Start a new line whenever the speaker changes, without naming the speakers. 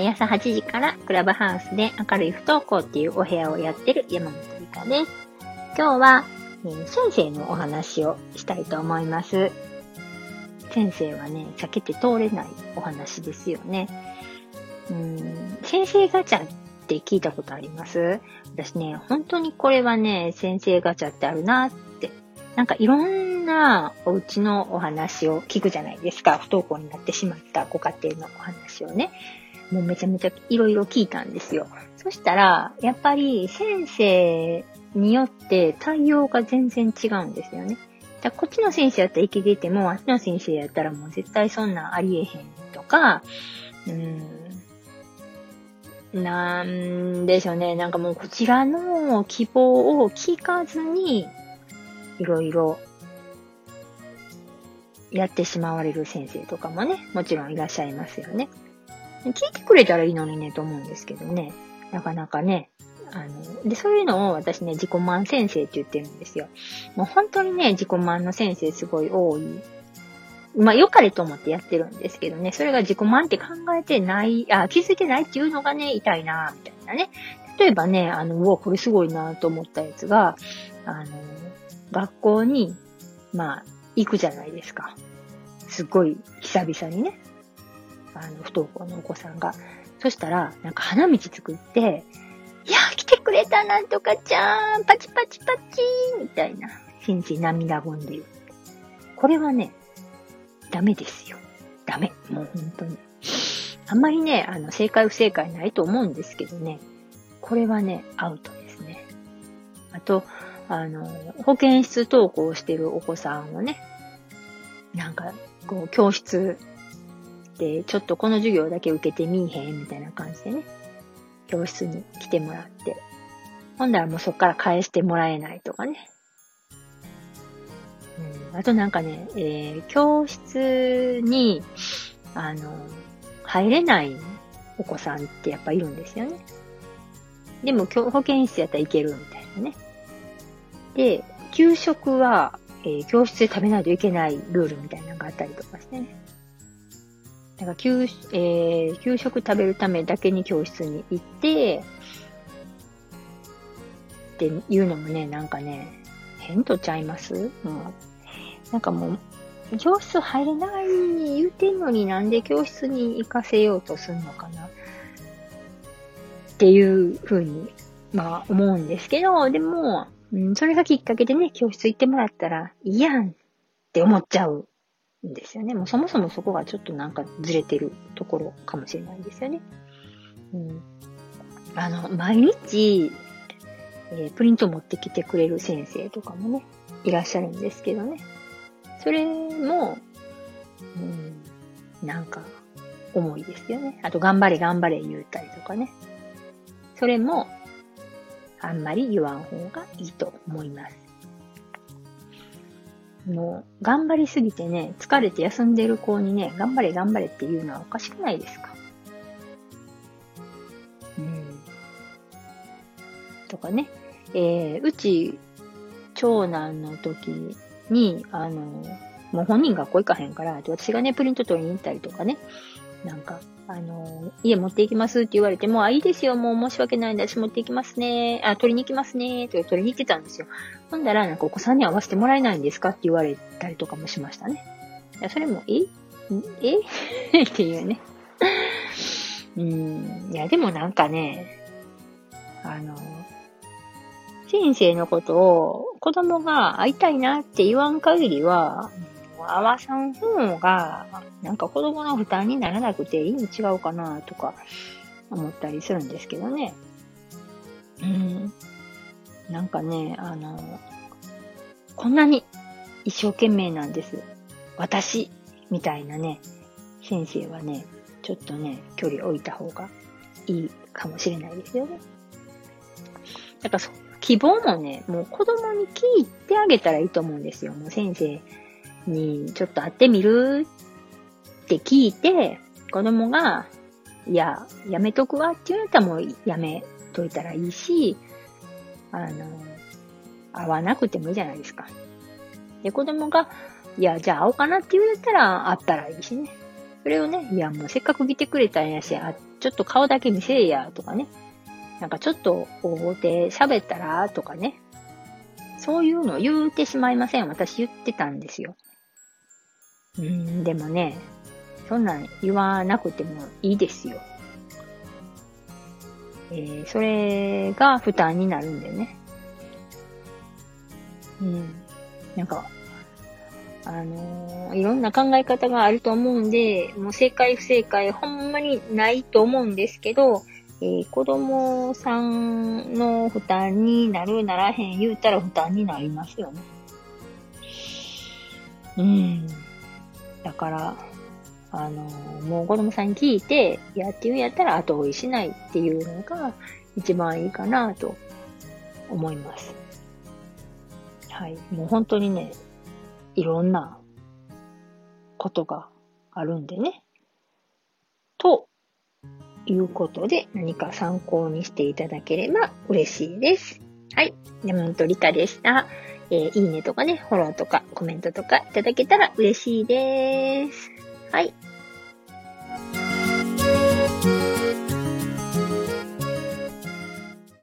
毎朝8時からクラブハウスで明るい不登校っていうお部屋をやってる山本理香です。今日は、えー、先生のお話をしたいと思います。先生はね、避けて通れないお話ですよね。うん、先生ガチャって聞いたことあります？私ね、本当にこれはね、先生ガチャってあるなって。なんかいろんなお家のお話を聞くじゃないですか。不登校になってしまったご家庭のお話をね。もうめちゃめちゃいろいろ聞いたんですよ。そしたら、やっぱり先生によって対応が全然違うんですよね。だこっちの先生やったら生きてても、あっちの先生やったらもう絶対そんなんありえへんとか、うーん、なんでしょうね。なんかもうこちらの希望を聞かずに、いろいろやってしまわれる先生とかもね、もちろんいらっしゃいますよね。聞いてくれたらいいのにね、と思うんですけどね。なかなかね。あの、で、そういうのを私ね、自己満先生って言ってるんですよ。もう本当にね、自己満の先生すごい多い。まあ、良かれと思ってやってるんですけどね、それが自己満って考えてない、あ、気づいてないっていうのがね、痛いな、みたいなね。例えばね、あの、うわ、これすごいなと思ったやつが、あの、学校に、まあ、行くじゃないですか。すっごい久々にね。あの、不登校のお子さんが。そしたら、なんか花道作って、いや来てくれたなんとかちゃんパチパチパチーみたいな、先生涙ぐんでる。これはね、ダメですよ。ダメ。もう本当に。あんまりね、あの、正解不正解ないと思うんですけどね、これはね、アウトですね。あと、あの、保健室登校してるお子さんをね、なんか、こう、教室、ちょっとこの授業だけ受けてみいへんみたいな感じでね、教室に来てもらって、ほんだらもうそっから返してもらえないとかね。うん、あとなんかね、えー、教室に、あの、入れないお子さんってやっぱいるんですよね。でも、保健室やったらいけるみたいなね。で、給食は、えー、教室で食べないといけないルールみたいなのがあったりとかしてね。だか給、えー、給食食べるためだけに教室に行って、っていうのもね、なんかね、変とちゃいます？もう、なんかもう、教室入れない言うてんのになんで教室に行かせようとすんのかな？っていうふうに、まあ思うんですけど、でも、うん、それがきっかけでね、教室行ってもらったらいいやんって思っちゃう。んですよね。もうそもそもそこがちょっとなんかずれてるところかもしれないですよね。うん、あの、毎日、えー、プリント持ってきてくれる先生とかもね、いらっしゃるんですけどね。それも、うん、なんか、重いですよね。あと、頑張れ頑張れ言うたりとかね。それも、あんまり言わん方がいいと思います。の、頑張りすぎてね、疲れて休んでる子にね、頑張れ頑張れっていうのはおかしくないですか？うん。とかね。えー、うち、長男の時に、あの、もう本人学校行かへんから、私がね、プリント取りに行ったりとかね、なんか、あの、家持っていきますって言われても、あ、いいですよ、もう申し訳ないんで、私持っていきますね。あ、取りに行きますね。と取りに行ってたんですよ。ほんだら、なんかお子さんに合わせてもらえないんですかって言われたりとかもしましたね。いや、それも、え？え？っていうね。うん。いや、でもなんかね、あの、先生のことを子供が会いたいなって言わん限りは、合わさん方が、なんか子供の負担にならなくていいに違うかなとか思ったりするんですけどね。うん。なんかね、あの、こんなに一生懸命なんです。私、みたいなね、先生はね、ちょっとね、距離置いた方がいいかもしれないですよね。だからそ、希望もね、もう子供に聞いてあげたらいいと思うんですよ。もう先生、にちょっと会ってみる？って聞いて、子供が、いや、やめとくわって言われたらもうやめといたらいいし、あの、会わなくてもいいじゃないですか。で、子供が、いや、じゃあ会おうかなって言われたら会ったらいいしね。それをね、いや、もうせっかく来てくれたんやし、会っちょっと顔だけ見せえや、とかね。なんかちょっと大手喋ったら、とかね。そういうのを言うてしまいません。私言ってたんですよ。うん、でもね、そんなん言わなくてもいいですよ。えー、それが負担になるんだよね。うん。なんか、あのー、いろんな考え方があると思うんで、もう正解不正解ほんまにないと思うんですけど、えー、子供さんの負担になるならへん言うたら負担になりますよね。うん。だから、あの、もう子供さんに聞いて、やって言うんやったら後追いしないっていうのが一番いいかなと思います。はい。もう本当にね、いろんなことがあるんでね。ということで、何か参考にしていただければ嬉しいです。はい。山本理香でした。えー、いいねとかね、フォローとかコメントとかいただけたら嬉しいです。はい。